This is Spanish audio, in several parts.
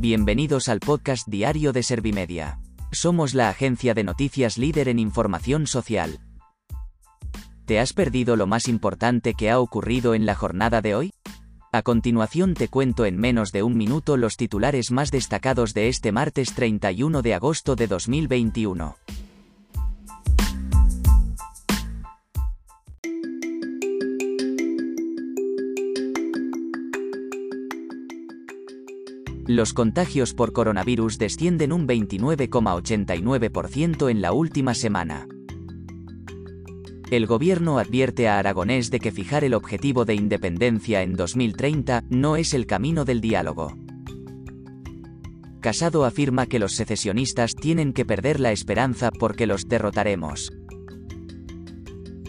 Bienvenidos al podcast diario de Servimedia. Somos la agencia de noticias líder en información social. ¿Te has perdido lo más importante que ha ocurrido en la jornada de hoy? A continuación te cuento en menos de un minuto los titulares más destacados de este martes 31 de agosto de 2021. Los contagios por coronavirus descienden un 29,89% en la última semana. El gobierno advierte a Aragonés de que fijar el objetivo de independencia en 2030 no es el camino del diálogo. Casado afirma que los secesionistas tienen que perder la esperanza porque los derrotaremos.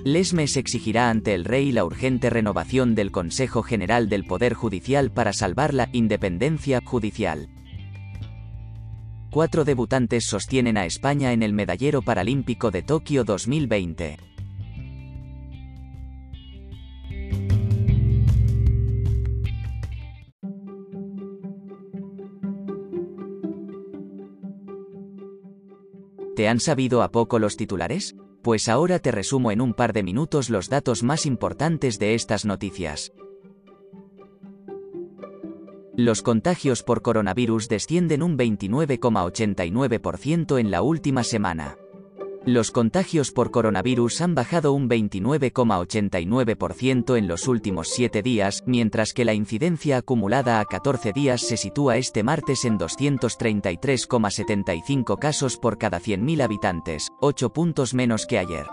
Lesmes exigirá ante el rey la urgente renovación del Consejo General del Poder Judicial para salvar la independencia judicial. Cuatro debutantes sostienen a España en el medallero paralímpico de Tokio 2020. ¿Te han sabido a poco los titulares? Pues ahora te resumo en un par de minutos los datos más importantes de estas noticias. Los contagios por coronavirus descienden un 29,89% en la última semana. Los contagios por coronavirus han bajado un 29,89% en los últimos 7 días, mientras que la incidencia acumulada a 14 días se sitúa este martes en 233,75 casos por cada 100.000 habitantes, 8 puntos menos que ayer.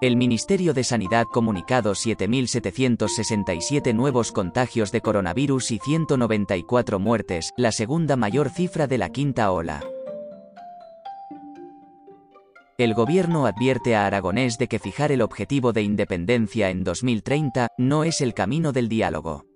El Ministerio de Sanidad comunicado 7.767 nuevos contagios de coronavirus y 194 muertes, la segunda mayor cifra de la quinta ola. El gobierno advierte a Aragonés de que fijar el objetivo de independencia en 2030 no es el camino del diálogo.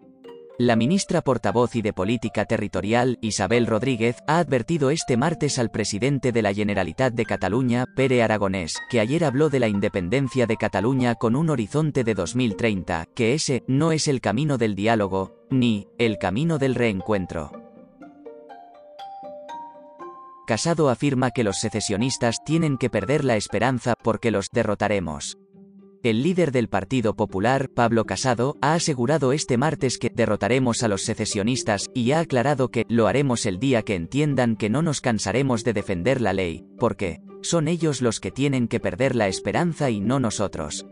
La ministra portavoz y de Política Territorial, Isabel Rodríguez, ha advertido este martes al presidente de la Generalitat de Cataluña, Pere Aragonés, que ayer habló de la independencia de Cataluña con un horizonte de 2030, que ese no es el camino del diálogo, ni el camino del reencuentro. Casado afirma que los secesionistas tienen que perder la esperanza porque los derrotaremos. El líder del Partido Popular, Pablo Casado, ha asegurado este martes que derrotaremos a los secesionistas y ha aclarado que lo haremos el día que entiendan que no nos cansaremos de defender la ley, porque son ellos los que tienen que perder la esperanza y no nosotros.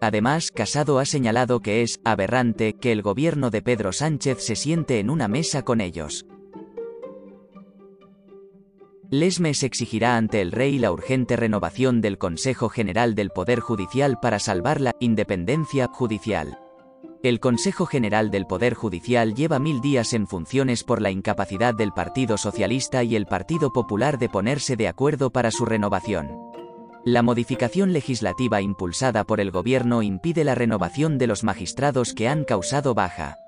Además, Casado ha señalado que es aberrante que el gobierno de Pedro Sánchez se siente en una mesa con ellos. Lesmes exigirá ante el rey la urgente renovación del Consejo General del Poder Judicial para salvar la independencia judicial. El Consejo General del Poder Judicial lleva mil días en funciones por la incapacidad del Partido Socialista y el Partido Popular de ponerse de acuerdo para su renovación. La modificación legislativa impulsada por el Gobierno impide la renovación de los magistrados que han causado baja.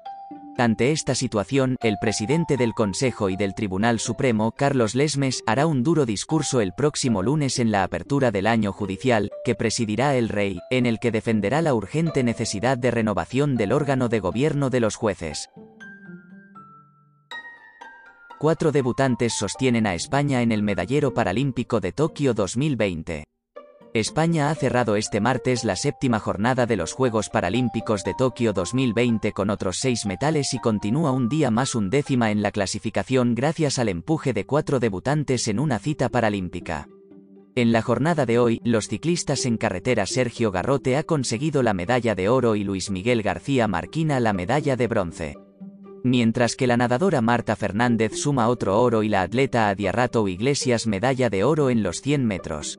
Ante esta situación, el presidente del Consejo y del Tribunal Supremo, Carlos Lesmes, hará un duro discurso el próximo lunes en la apertura del año judicial, que presidirá el rey, en el que defenderá la urgente necesidad de renovación del órgano de gobierno de los jueces. Cuatro debutantes sostienen a España en el medallero paralímpico de Tokio 2020. España ha cerrado este martes la séptima jornada de los Juegos Paralímpicos de Tokio 2020 con otros seis metales y continúa un día más undécima en la clasificación gracias al empuje de cuatro debutantes en una cita paralímpica. En la jornada de hoy, los ciclistas en carretera Sergio Garrote ha conseguido la medalla de oro y Luis Miguel García Marquina la medalla de bronce. Mientras que la nadadora Marta Fernández suma otro oro y la atleta Adiarrato Iglesias medalla de oro en los 100 metros.